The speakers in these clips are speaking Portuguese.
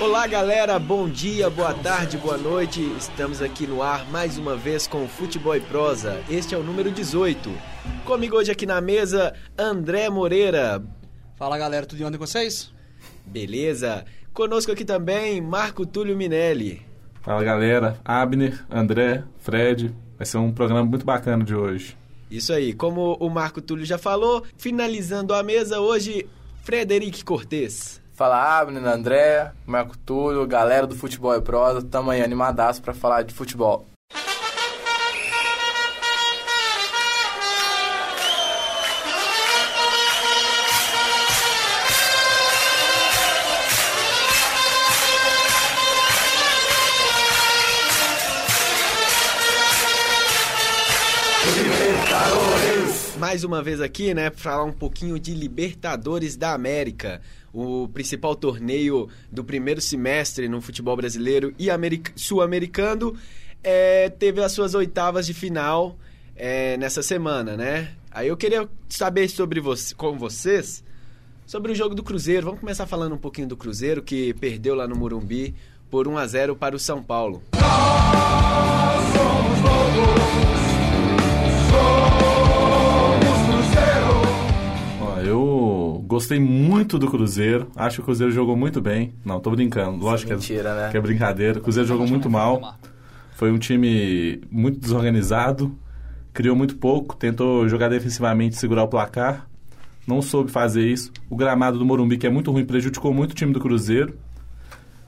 Olá galera, bom dia, boa tarde, boa noite. Estamos aqui no ar mais uma vez com o Futebol e Prosa. Este é o número 18. Comigo hoje aqui na mesa, André Moreira. Fala galera, tudo em ordem com vocês? Beleza. Conosco aqui também, Marco Túlio Minelli. Fala galera, Abner, André, Fred. Vai ser um programa muito bacana de hoje. Isso aí, como o Marco Túlio já falou, finalizando a mesa hoje, Frederic Cortez. Fala Abner, André, Marco Túlio, galera do Futebol e Prosa, tamo aí animadaço pra falar de futebol. Mais uma vez aqui, né, pra falar um pouquinho de Libertadores da América, o principal torneio do primeiro semestre no futebol brasileiro e sul-americano, é, teve as suas oitavas de final é, nessa semana, né? Aí eu queria saber sobre você, com vocês sobre o jogo do Cruzeiro. Vamos começar falando um pouquinho do Cruzeiro que perdeu lá no Morumbi por 1 a 0 para o São Paulo. Nós somos lobos, eu gostei muito do Cruzeiro. Acho que o Cruzeiro jogou muito bem. Não, tô brincando. Lógico Mentira, que, é, né? que é brincadeira. O Cruzeiro jogou muito mal. Foi um time muito desorganizado. Criou muito pouco. Tentou jogar defensivamente, segurar o placar. Não soube fazer isso. O gramado do Morumbi, que é muito ruim, prejudicou muito o time do Cruzeiro.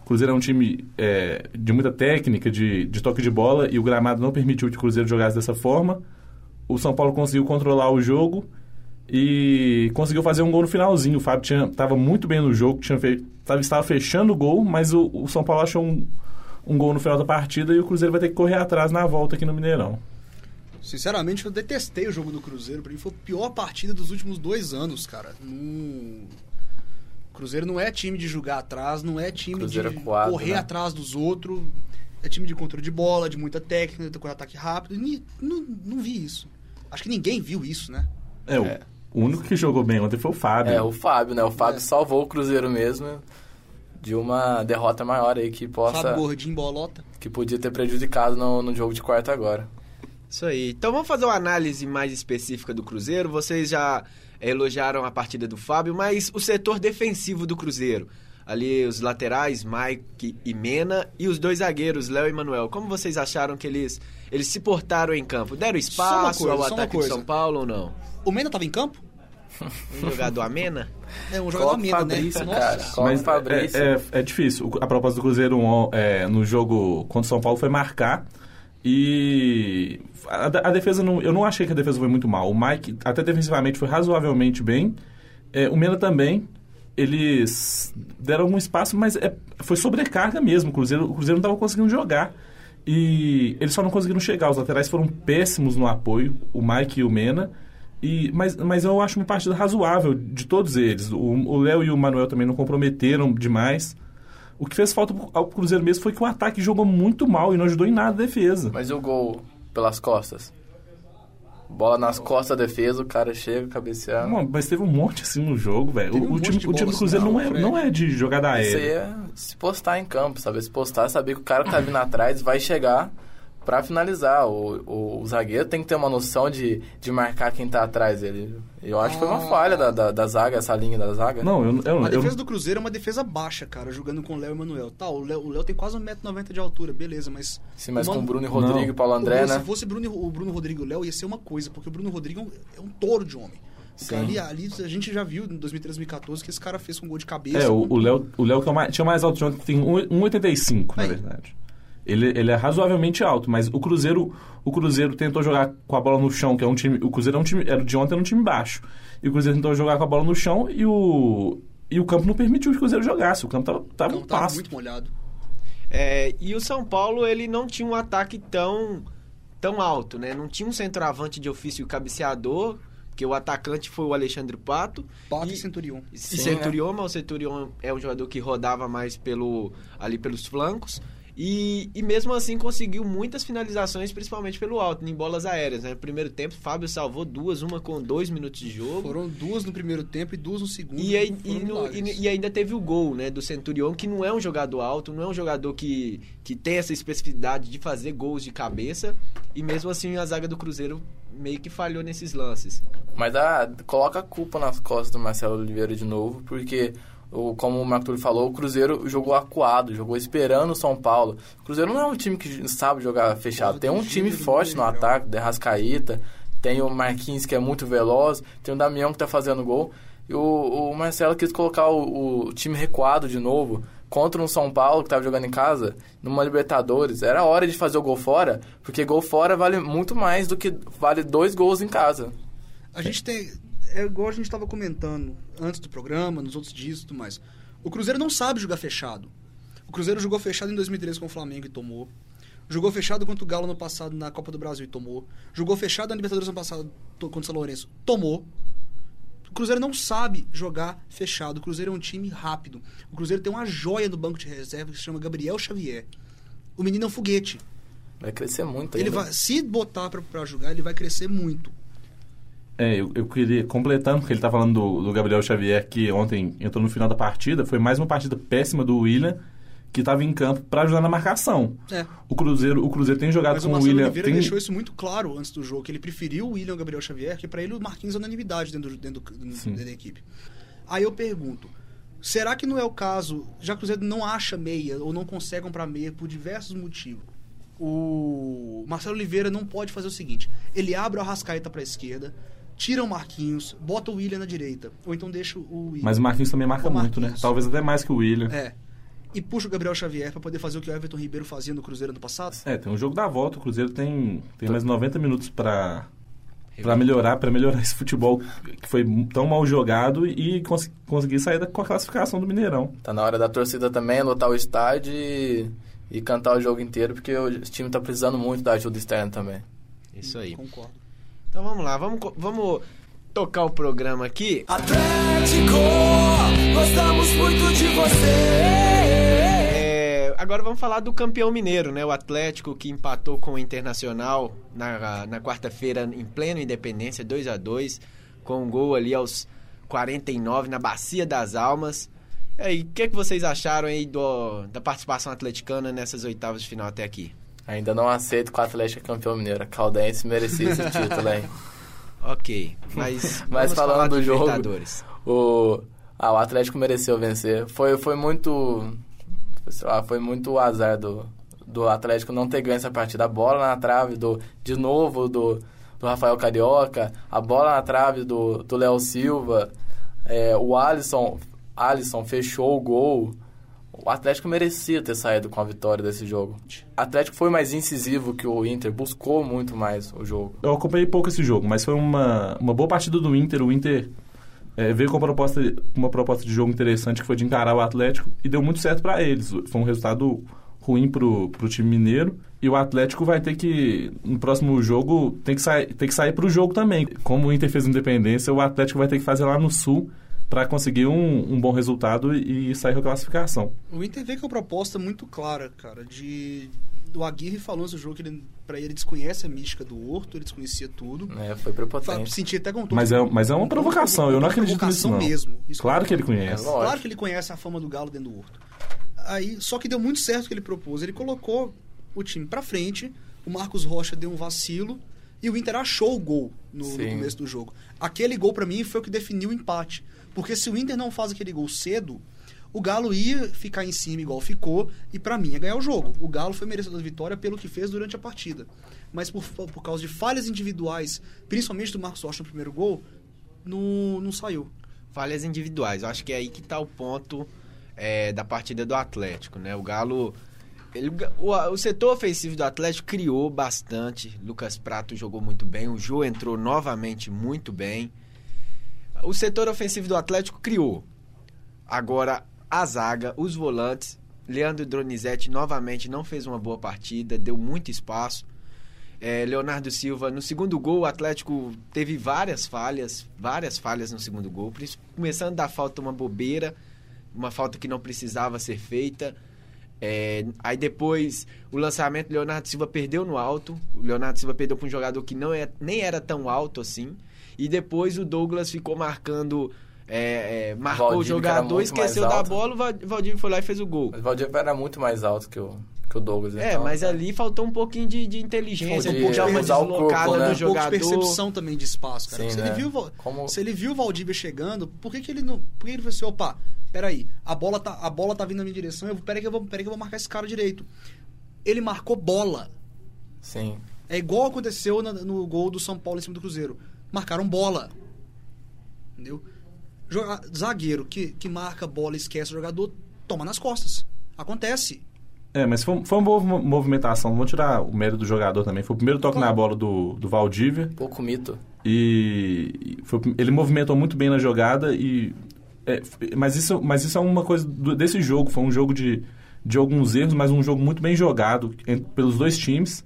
O Cruzeiro é um time é, de muita técnica, de, de toque de bola, e o gramado não permitiu que o Cruzeiro jogasse dessa forma. O São Paulo conseguiu controlar o jogo e conseguiu fazer um gol no finalzinho. O Fábio estava muito bem no jogo, tinha feito, tava, estava fechando o gol, mas o, o São Paulo achou um, um gol no final da partida e o Cruzeiro vai ter que correr atrás na volta aqui no Mineirão. Sinceramente, eu detestei o jogo do Cruzeiro. Pra mim foi a pior partida dos últimos dois anos, cara. No... Cruzeiro não é time de jogar atrás, não é time Cruzeiro de acuado, correr né? atrás dos outros. É time de controle de bola, de muita técnica, de ataque rápido. E não, não vi isso. Acho que ninguém viu isso, né? É, o, o único que jogou bem ontem foi o Fábio. É, o Fábio, né? O Fábio É. salvou o Cruzeiro mesmo de uma derrota maior aí que possa... Fábio Gordinho, bolota. que podia ter prejudicado no, no jogo de quarta agora. Isso aí. Então vamos fazer uma análise mais específica do Cruzeiro. Vocês já elogiaram a partida do Fábio, mas o setor defensivo do Cruzeiro. Ali os laterais, Mike e Mena, e os dois zagueiros, Léo e Manuel. Como vocês acharam que eles, eles se portaram em campo? Deram espaço coisa, ao ataque coisa. São Paulo ou não? O Mena tava em campo? Um jogador Amena? É um jogador Copa Mena, Fabrício, né? cara. Mas Fabrício. é, é, é difícil. A proposta do Cruzeiro é, no jogo contra o São Paulo foi marcar. E a, a defesa, não, eu não achei que a defesa foi muito mal. O Mike, até defensivamente, foi razoavelmente bem. É, o Mena também. Eles deram algum espaço, mas é- foi sobrecarga mesmo. O Cruzeiro, o Cruzeiro não estava conseguindo jogar. E eles só não conseguiram chegar. Os laterais foram péssimos no apoio, o Mike e o Mena. E, mas, mas eu acho uma partida razoável de todos eles. O Léo e o Manuel também não comprometeram demais. O que fez falta ao Cruzeiro mesmo foi que o ataque jogou muito mal e não ajudou em nada a defesa. Mas e o gol pelas costas? Bola nas costas da defesa, o cara chega, cabeceando. Não, mas teve um monte assim no jogo, velho. O, um o time, o do Cruzeiro assim, não, é, não é de jogada Isso aí aérea. é se postar em campo, saber se postar, saber que o cara que tá vindo atrás vai chegar pra finalizar. O, o, o zagueiro tem que ter uma noção de, de marcar quem tá atrás dele. Eu acho que foi uma Ah. falha da, da, da zaga, essa linha da zaga. Não, eu, eu, A eu, defesa do Cruzeiro é uma defesa baixa, cara, jogando com o Léo e Manuel. Tá, o Léo, o Léo tem quase 1,90m de altura, beleza, mas. Sim, mas o com o Bruno e Rodrigo e Paulo André, o- né? Se fosse Bruno, e- o Bruno Rodrigo e o Léo, ia ser uma coisa, porque o Bruno Rodrigo é um, é um touro de homem. O cara ali, ali a gente já viu em 2013, 2014 que esse cara fez com gol de cabeça. É, o, o Léo, o Léo que é o mais- tinha mais alto de ontem, que tem um- 1,85, na verdade. Ele, ele é razoavelmente alto, mas o Cruzeiro, o Cruzeiro tentou jogar com a bola no chão, que é um time. O Cruzeiro é um time. Era de ontem era um time baixo. E o Cruzeiro tentou jogar com a bola no chão e o. E o campo não tudo que o Cruzeiro jogasse. O campo tava, tava Não, um tava passo. muito molhado. É, e o São Paulo, ele não tinha um ataque tão, tão alto, né? Não tinha um centroavante de ofício cabeceador, porque o atacante foi o Alexandre Pato. Pato e, Centurion. E Sim, Centurion, mas o Centurion é um jogador que rodava mais pelo, ali pelos flancos. E, e mesmo assim conseguiu muitas finalizações, principalmente pelo alto, em bolas aéreas. Né? No primeiro tempo, Fábio salvou duas, uma com dois minutos de jogo. Foram duas no primeiro tempo e duas no segundo. E, aí- e no- e- e ainda teve o gol né, do Centurion, que não é um jogador alto, não é um jogador que, que tem essa especificidade de fazer gols de cabeça. E mesmo assim a zaga do Cruzeiro meio que falhou nesses lances. Mas ah, coloca a culpa nas costas do Marcelo Oliveira de novo, porque, o, como o Marco Túlio falou, o Cruzeiro jogou acuado, jogou esperando o São Paulo. O Cruzeiro não é um time que sabe jogar fechado. Tem um time forte no ataque, Derrascaíta, tem o Marquinhos que é muito veloz, tem o Damião que tá fazendo gol. E o, o Marcelo quis colocar o, o time recuado de novo contra um São Paulo que tava jogando em casa, numa Libertadores. Era hora de fazer o gol fora, porque gol fora vale muito mais do que vale dois gols em casa. A gente tem. É igual a gente estava comentando antes do programa, nos outros dias e tudo mais. O Cruzeiro não sabe jogar fechado. O Cruzeiro jogou fechado em 2013 com o Flamengo e tomou. Jogou fechado contra o Galo no passado na Copa do Brasil e tomou. Jogou fechado na Libertadores no passado contra o São Lourenço. Tomou. O Cruzeiro não sabe jogar fechado. O Cruzeiro é um time rápido. O Cruzeiro tem uma joia no banco de reserva que se chama Gabriel Xavier. O menino é um foguete. Vai crescer muito Ele ainda. vai, se botar pra, pra jogar, ele vai crescer muito. É, eu, eu queria, completando, porque ele tá falando do, do Gabriel Xavier, que ontem entrou no final da partida, foi mais uma partida péssima do William, que estava em campo para ajudar na marcação. É. O Cruzeiro, o Cruzeiro tem jogado Mas com o o William. Oliveira tem- deixou isso muito claro antes do jogo, que ele preferiu o William ao Gabriel Xavier, que pra ele o Marquinhos é unanimidade dentro, dentro, dentro da equipe. Aí eu pergunto, será que não é o caso, já que o Cruzeiro não acha meia ou não consegue comprar meia por diversos motivos, o Marcelo Oliveira não pode fazer o seguinte, ele abre o Arrascaeta pra esquerda, tira o Marquinhos, bota o William na direita, ou então deixa o William. Mas o Marquinhos também marca O muito, né? Marquinhos. Talvez até mais que o William. É. E puxa o Gabriel Xavier pra poder fazer o que o Everton Ribeiro fazia no Cruzeiro no passado? É, tem um jogo da volta, o Cruzeiro tem, tem mais 90 minutos para para melhorar, para melhorar esse futebol que foi tão mal jogado e cons- conseguir sair da, com a classificação do Mineirão. Tá na hora da torcida também lotar o estádio e, e cantar o jogo inteiro, porque o time tá precisando muito da ajuda externa também. Isso aí. Concordo. Então vamos lá, vamos, vamos tocar o programa aqui. Atlético, gostamos muito de você. É, agora vamos falar do campeão mineiro, né? O Atlético que empatou com o Internacional na, na quarta-feira em pleno Independência, 2 a 2 com um gol ali aos 49 na Bacia das Almas. E aí, o que, que vocês acharam aí do, da participação atleticana nessas oitavas de final até aqui? Ainda não aceito que o Atlético é campeão mineiro. A Caldense merecia esse título, hein? Ok, mas, Mas falando do jogo. O, ah, o Atlético mereceu vencer. Foi, foi muito. ah, Foi muito azar do, do Atlético não ter ganho essa partida. A bola na trave do, de novo do, do Rafael Carioca, a bola na trave do do Léo Silva, é, o Alisson, Alisson fechou o gol. O Atlético merecia ter saído com a vitória desse jogo. O Atlético foi mais incisivo que o Inter, buscou muito mais o jogo. Eu acompanhei pouco esse jogo, mas foi uma, uma boa partida do Inter. O Inter é, veio com uma proposta, uma proposta de jogo interessante que foi de encarar o Atlético e deu muito certo para eles. Foi um resultado ruim pro, pro time mineiro. E o Atlético vai ter que, no próximo jogo, tem que, sair, tem que sair pro jogo também. Como o Inter fez independência, o Atlético vai ter que fazer lá no Sul para conseguir um, um bom resultado e, sair com a classificação. O Inter veio com uma proposta muito clara, cara, de... O Aguirre falou nesse jogo que ele, pra ele, desconhece a mística do Horto, ele desconhecia tudo. É, foi prepotente. Senti até com todo Mas é, mas é uma provocação, eu não uma acredito nisso provocação não. mesmo. Isso Claro que ele conhece. É. Claro que ele conhece a fama do Galo dentro do Horto. Aí, só que deu muito certo o que ele propôs. Ele colocou o time pra frente, o Marcos Rocha deu um vacilo e o Inter achou o gol no, no começo do jogo. Aquele gol pra mim foi o que definiu o empate. Porque se o Inter não faz aquele gol cedo, o Galo ia ficar em cima igual ficou e pra mim ia ganhar o jogo. O Galo foi merecedor da vitória pelo que fez durante a partida. Mas por, por causa de falhas individuais, principalmente do Marcos Rocha no primeiro gol, não, não saiu. falhas individuais. Eu acho que é aí que tá o ponto é, da partida do Atlético, né? O Galo. Ele- o, o setor ofensivo do Atlético criou bastante. Lucas Prato jogou muito bem. O Jô entrou novamente muito bem. O setor ofensivo do Atlético criou. Agora, a zaga, os volantes. Leandro Dronizete novamente não fez uma boa partida, deu muito espaço. É, Leonardo Silva, no segundo gol, o Atlético teve várias falhas, várias falhas no segundo gol, começando da falta uma bobeira, uma falta que não precisava ser feita. É, aí depois o lançamento, Leonardo Silva perdeu no alto. O Leonardo Silva perdeu para um jogador que não é, nem era tão alto assim. E depois o Douglas ficou marcando. É, é, marcou o jogador, esqueceu da bola, o Val- Valdívia foi lá e fez o gol. Mas o Valdívia era muito mais alto que o, que o Douglas. É, então, mas ali faltou um pouquinho de, de inteligência, um pouco de uma deslocada corpo, né? do um pouco de jogador. percepção também de espaço, cara. Sim, se, né? ele viu, Como- se ele viu o Valdívia chegando, por que, que ele não. Por que ele falou assim, opa, peraí, a bola tá, a bola tá vindo na minha direção, eu, peraí, que eu vou, peraí que eu vou marcar esse cara direito. Ele marcou bola. Sim. É igual aconteceu na- no gol do São Paulo em cima do Cruzeiro. Marcaram bola. Entendeu? Zagueiro que, que marca bola e esquece o jogador, toma nas costas. Acontece. É, mas foi, foi uma boa mo- movimentação. Vamos tirar o mérito do jogador também. Foi o primeiro toque na bola do, do Valdívia. Pouco mito. E foi- ele movimentou muito bem na jogada e é, mas isso mas isso é uma coisa do- desse jogo foi um jogo de, de alguns erros mas um jogo muito bem jogado pelos dois times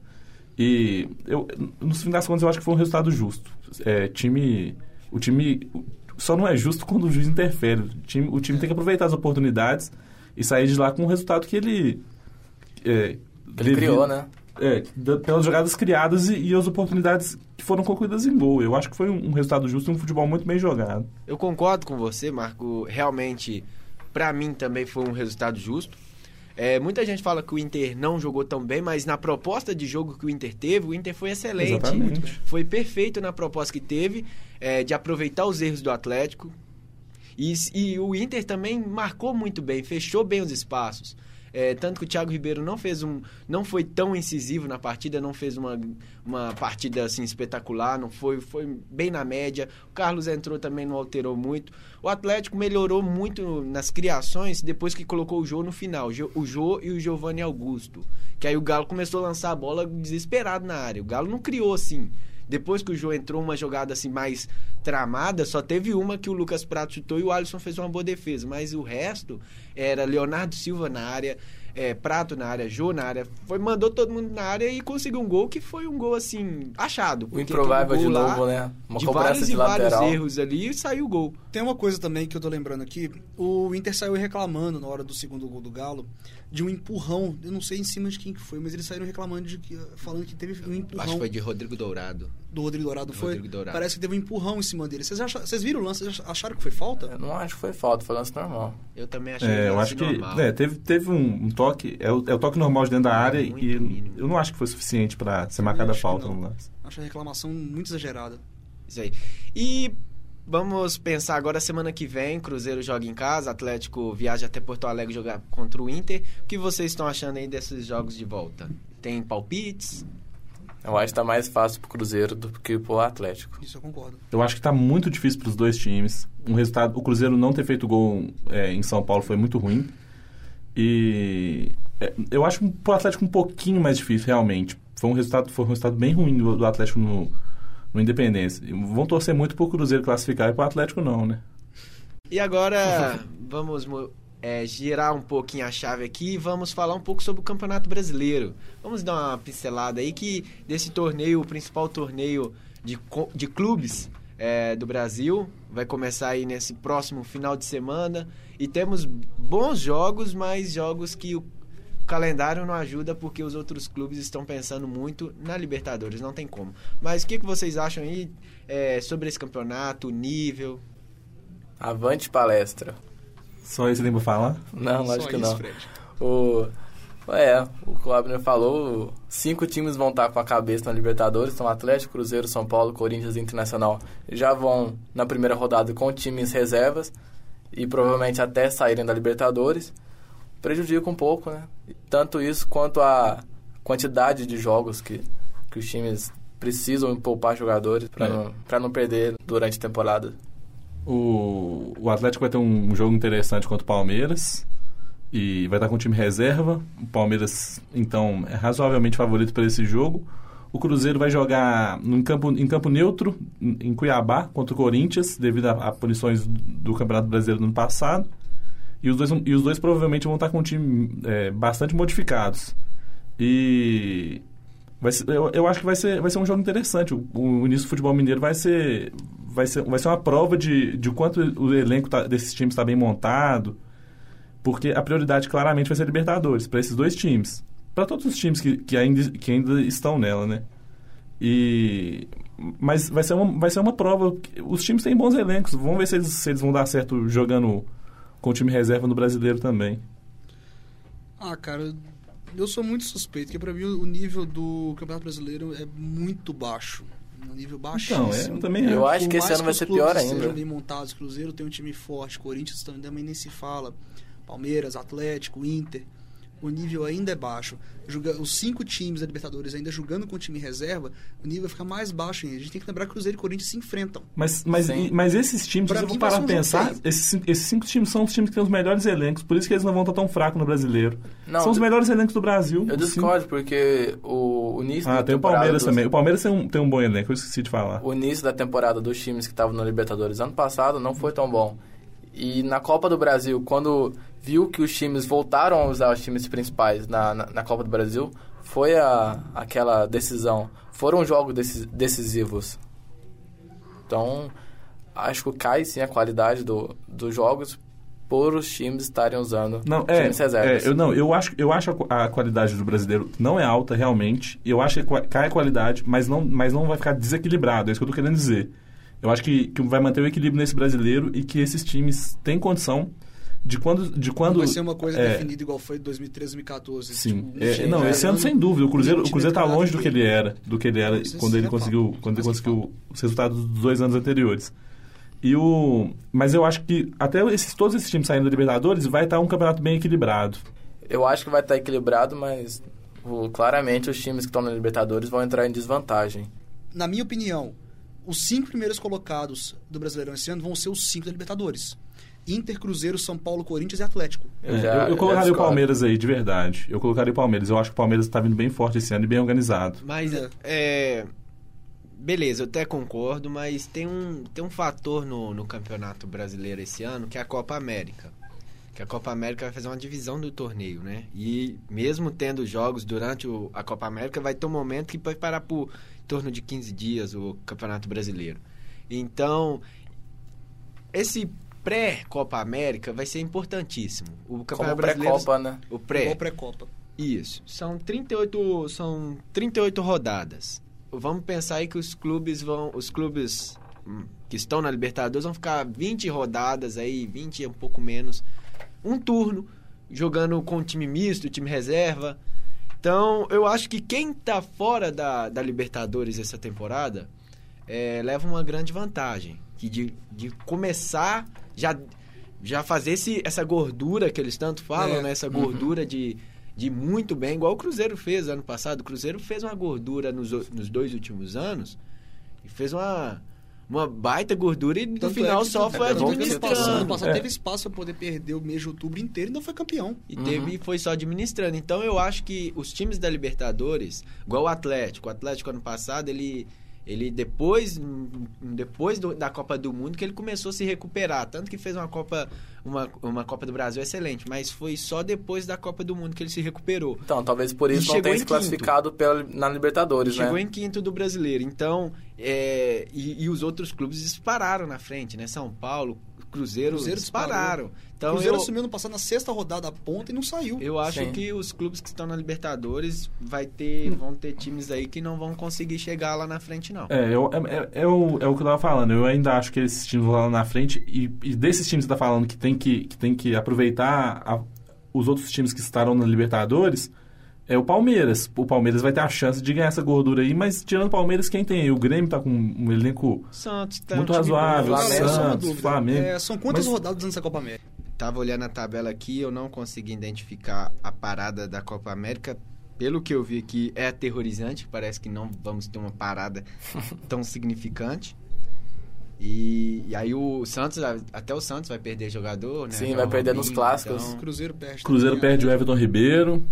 e eu no fim das contas eu acho que foi um resultado justo é, time o time só não é justo quando o juiz interfere o time, o time tem que aproveitar as oportunidades e sair de lá com um resultado que ele é, Ele devido- criou, né? é, da- pelas jogadas criadas e, e as oportunidades que foram concluídas em gol. Eu acho que foi um, um resultado justo e um futebol muito bem jogado. Eu concordo com você, Marco. Realmente, pra mim também foi um resultado justo. É, muita gente fala que o Inter não jogou tão bem, mas na proposta de jogo que o Inter teve, o Inter foi excelente. Exatamente. Foi perfeito na proposta que teve, é, de aproveitar os erros do Atlético. E, e o Inter também marcou muito bem, fechou bem os espaços. É, tanto que o Thiago Ribeiro não fez um. não foi tão incisivo na partida, não fez uma, uma partida assim espetacular, não foi, foi bem na média. O Carlos entrou também, não alterou muito. O Atlético melhorou muito nas criações depois que colocou o Jô no final. o Jô- e o Giovanni Augusto. Que aí o Galo começou a lançar a bola desesperado na área. O Galo não criou assim. Depois que o Jô entrou uma jogada assim mais tramada, só teve uma que o Lucas Prato chutou e o Alisson fez uma boa defesa. Mas o resto era Leonardo Silva na área, é, Prato na área, Jô na área. Foi, mandou todo mundo na área e conseguiu um gol que foi um gol assim, achado. O improvável um de lá, novo, né? Uma de cobrança vários de e vários lateral. erros ali e saiu o gol. Tem uma coisa também que eu tô lembrando aqui. O Inter saiu reclamando na hora do segundo gol do Galo de um empurrão. Eu não sei em cima de quem que foi, mas eles saíram reclamando de que falando que teve um empurrão Acho que foi de Rodrigo Dourado. do Rodrigo Dourado. do Foi, Rodrigo Dourado. Parece que teve um empurrão em cima dele. Vocês, viram o lance? Vocês acharam que foi falta? Eu não acho que foi falta, foi lance normal. Eu também achei É, eu lance acho que normal. é, teve, teve um, um toque, é o, é o toque normal de dentro da área Muito e mínimo. eu não acho que foi suficiente para ser marcada a acho que falta no lance. Acho a reclamação muito exagerada. Isso aí. E vamos pensar agora semana que vem, Cruzeiro joga em casa, Atlético viaja até Porto Alegre jogar contra o Inter. O que vocês estão achando aí desses jogos de volta? Tem palpites? Eu acho que tá mais fácil pro Cruzeiro do que pro Atlético. Isso eu concordo. Eu acho que tá muito difícil para os dois times. Um resultado, o Cruzeiro não ter feito gol é, em São Paulo foi muito ruim. E é, eu acho pro Atlético um pouquinho mais difícil realmente. Foi um resultado, foi um resultado bem ruim do, do Atlético no, no Independência. Vão torcer muito pro Cruzeiro classificar e pro Atlético não, né? E agora vamos mo- é, girar um pouquinho a chave aqui e vamos falar um pouco sobre o Campeonato Brasileiro. Vamos dar uma pincelada aí que desse torneio, o principal torneio de, de clubes é, do Brasil, vai começar aí nesse próximo final de semana e temos bons jogos, mas jogos que o calendário não ajuda porque os outros clubes estão pensando muito na Libertadores, não tem como. Mas o que, que vocês acham aí é, sobre esse campeonato, o nível? Avante palestra. Só isso tem pra falar? Não, Só lógico que isso, não. Fred. O, é, o que o Abner falou, cinco times vão estar com a cabeça na Libertadores, são Atlético, Cruzeiro, São Paulo, Corinthians e Internacional. Já vão na primeira rodada com times reservas e provavelmente até saírem da Libertadores. Prejudica um pouco, né? Tanto isso quanto a quantidade de jogos que, que os times precisam poupar jogadores para É. não, pra não perder durante a temporada. O, o Atlético vai ter um, um jogo interessante contra o Palmeiras. E vai estar com o time reserva. O Palmeiras, então, é razoavelmente favorito para esse jogo. O Cruzeiro vai jogar num campo, em campo neutro, em em Cuiabá, contra o Corinthians, devido a, a punições do Campeonato Brasileiro do ano passado. E os dois, e os dois provavelmente vão estar com um time é, bastante modificados. E vai ser- eu, eu acho que vai ser, vai ser um jogo interessante. O, o início do futebol mineiro vai ser, vai ser, vai ser uma prova de, de quanto o elenco tá- desses times está bem montado. Porque a prioridade claramente vai ser Libertadores, para esses dois times. Para todos os times que, que, ainda, que ainda estão nela, né? E mas vai ser uma, vai ser uma prova. Os times têm bons elencos. Vamos ver se eles, se eles vão dar certo jogando com o time reserva no brasileiro também. Ah, cara, eu sou muito suspeito, porque pra mim o nível do Campeonato Brasileiro é muito baixo. Um nível baixíssimo. Então, é, eu também Eu acho. que esse ano vai ser pior Sejam ainda. bem montados, Cruzeiro tem um time forte, Corinthians também nem se fala, Palmeiras, Atlético, Inter. O nível ainda é baixo. Joga- os cinco times da Libertadores ainda jogando com o time reserva, o nível vai ficar mais baixo ainda. A gente tem que lembrar que Cruzeiro e Corinthians se enfrentam. Mas, mas, Sim. e- mas esses times, Pra se eu for vai parar jogo pensar, esses, cinco- esses cinco times são os times que têm os melhores elencos, por isso que eles não vão estar tão fracos no brasileiro. Não, são os melhores elencos do Brasil. Eu discordo, porque o, o início cinco. Ah, tem o Palmeiras dos- também. O Palmeiras tem um, tem um bom elenco, eu esqueci de falar. O início da temporada dos times que estavam na Libertadores ano passado não foi tão bom. E na Copa do Brasil, quando viu que os times voltaram a usar os times principais na, na, na Copa do Brasil, foi a, aquela decisão. Foram jogos deci- decisivos. Então, acho que cai sim a qualidade do, dos jogos por os times estarem usando Não, é, times reservas. é, eu, não, eu acho, eu acho a, a qualidade do brasileiro não é alta realmente. Eu acho que cai a qualidade, mas não, mas não vai ficar desequilibrado. É isso que eu tô querendo dizer. Eu acho que, que vai manter o equilíbrio nesse brasileiro e que esses times têm condição de quando. De quando Não vai ser uma coisa é, definida igual foi em 2013, 2014. Sim. Tipo, É, time não, ganhando, esse ano sem dúvida. O Cruzeiro, o Cruzeiro tá treinado longe do que ele era, do que ele era Não, quando ele conseguiu, quando ele conseguiu os resultados dos dois anos anteriores. E o, mas eu acho que até esses, todos esses times saindo da Libertadores vai estar um campeonato bem equilibrado. Eu acho que vai estar equilibrado, mas o- claramente os times que estão na Libertadores vão entrar em desvantagem. Na minha opinião, os cinco primeiros colocados do Brasileirão esse ano vão ser os cinco da Libertadores. Inter, Cruzeiro, São Paulo, Corinthians e Atlético. É, já- eu, eu já colocaria o. Palmeiras aí, de verdade. Eu colocaria o Palmeiras. Eu acho que o Palmeiras está vindo bem forte esse ano e bem organizado. Mas É. é. Beleza, eu até concordo, mas tem um, tem um fator no, no Campeonato Brasileiro esse ano que é a Copa América. Que a Copa América vai fazer uma divisão do torneio, né? E mesmo tendo jogos durante o- a Copa América, vai ter um momento que vai parar por em torno de 15 dias o Campeonato Brasileiro. Então, esse pré-Copa América vai ser importantíssimo. O Campeonato Brasileiro. pré-copa, né? O pré. Igual pré-copa. Isso. São 38, são 38 rodadas. Vamos pensar aí que os clubes vão, os clubes hum, que estão na Libertadores vão ficar 20 rodadas aí, 20 e um pouco menos, um turno jogando com time misto, time reserva. Então, eu acho que quem tá fora da, da Libertadores essa temporada é, leva uma grande vantagem. Que de, de começar, já, já fazer esse, essa gordura que eles tanto falam, É. né? Essa gordura de, de muito bem, igual o Cruzeiro fez ano passado. O Cruzeiro fez uma gordura nos, nos dois últimos anos e fez uma, uma baita gordura e no Tanto final é que só foi é que Ano passado, administrando. É. teve espaço para poder perder o mês de outubro inteiro e não foi campeão. E teve, foi só administrando. Então eu acho que os times da Libertadores, igual o Atlético, o Atlético ano passado, ele, ele depois, depois do- da Copa do Mundo, que ele começou a se recuperar. Tanto que fez uma Copa, uma, uma Copa do Brasil excelente, mas foi só depois da Copa do Mundo que ele se recuperou. Então, talvez por E isso não chegou tenha se classificado pela, na Libertadores, Chegou né? em quinto do brasileiro. Então, é, e, e os outros clubes dispararam na frente, né? São Paulo, Cruzeiro, Cruzeiro dispararam. Então, Cruzeiro eu, assumiu no passado na sexta rodada a ponta e não saiu. Eu acho Sim. que os clubes que estão na Libertadores vai ter, vão ter times aí que não vão conseguir chegar lá na frente, não. É, eu, é, é, é o, é o que eu tava falando. Eu ainda acho que esses times vão lá na frente. E, e desses times que você tá falando que tem que, que, tem que aproveitar a- os outros times que estarão na Libertadores, é o Palmeiras. O Palmeiras vai ter a chance de ganhar essa gordura aí, mas tirando o Palmeiras, quem tem aí? O Grêmio tá com um elenco Santos tá muito um razoável. uma Santos. Flamengo. É, são quantas Mas- rodadas nessa Copa América? Tava olhando a tabela aqui, eu não consegui identificar a parada da Copa América. Pelo que eu vi aqui, é aterrorizante. Parece que não vamos ter uma parada tão significante. E, e aí o Santos, até o Santos vai perder jogador, né? Sim, é vai perder nos Robinho, clássicos. então- Cruzeiro perde. Cruzeiro também. perde o Everton Ribeiro.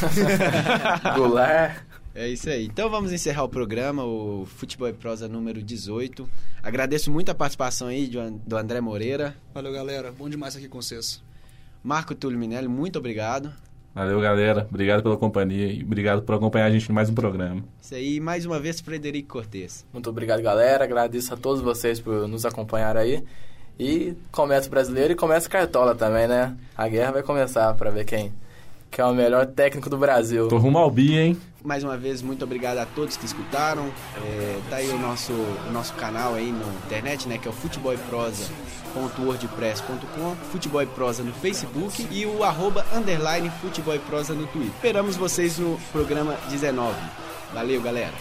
Goulart. É isso aí. Então vamos encerrar o programa, o Futebol e Prosa número 18. Agradeço muito a participação aí do do André Moreira. Valeu, galera. Bom demais aqui com vocês. Marco Túlio Minelli, muito obrigado. Valeu, galera. Obrigado pela companhia e obrigado por acompanhar a gente em mais um programa. Isso aí, mais uma vez, Frederico Cortes. Muito obrigado, galera. Agradeço a todos vocês por nos acompanhar aí. E começa o brasileiro e começa o Cartola também, né? A guerra vai começar pra ver quem, quem é o melhor técnico do Brasil. Tô rumo ao bi, hein? Mais uma vez, muito obrigado a todos que escutaram. É, tá aí o nosso, o nosso canal aí na internet, né? Que é o Futebol e Prosa no Facebook e o arroba underline Futebol Prosa no Twitter. Esperamos vocês no programa 19. Valeu, galera!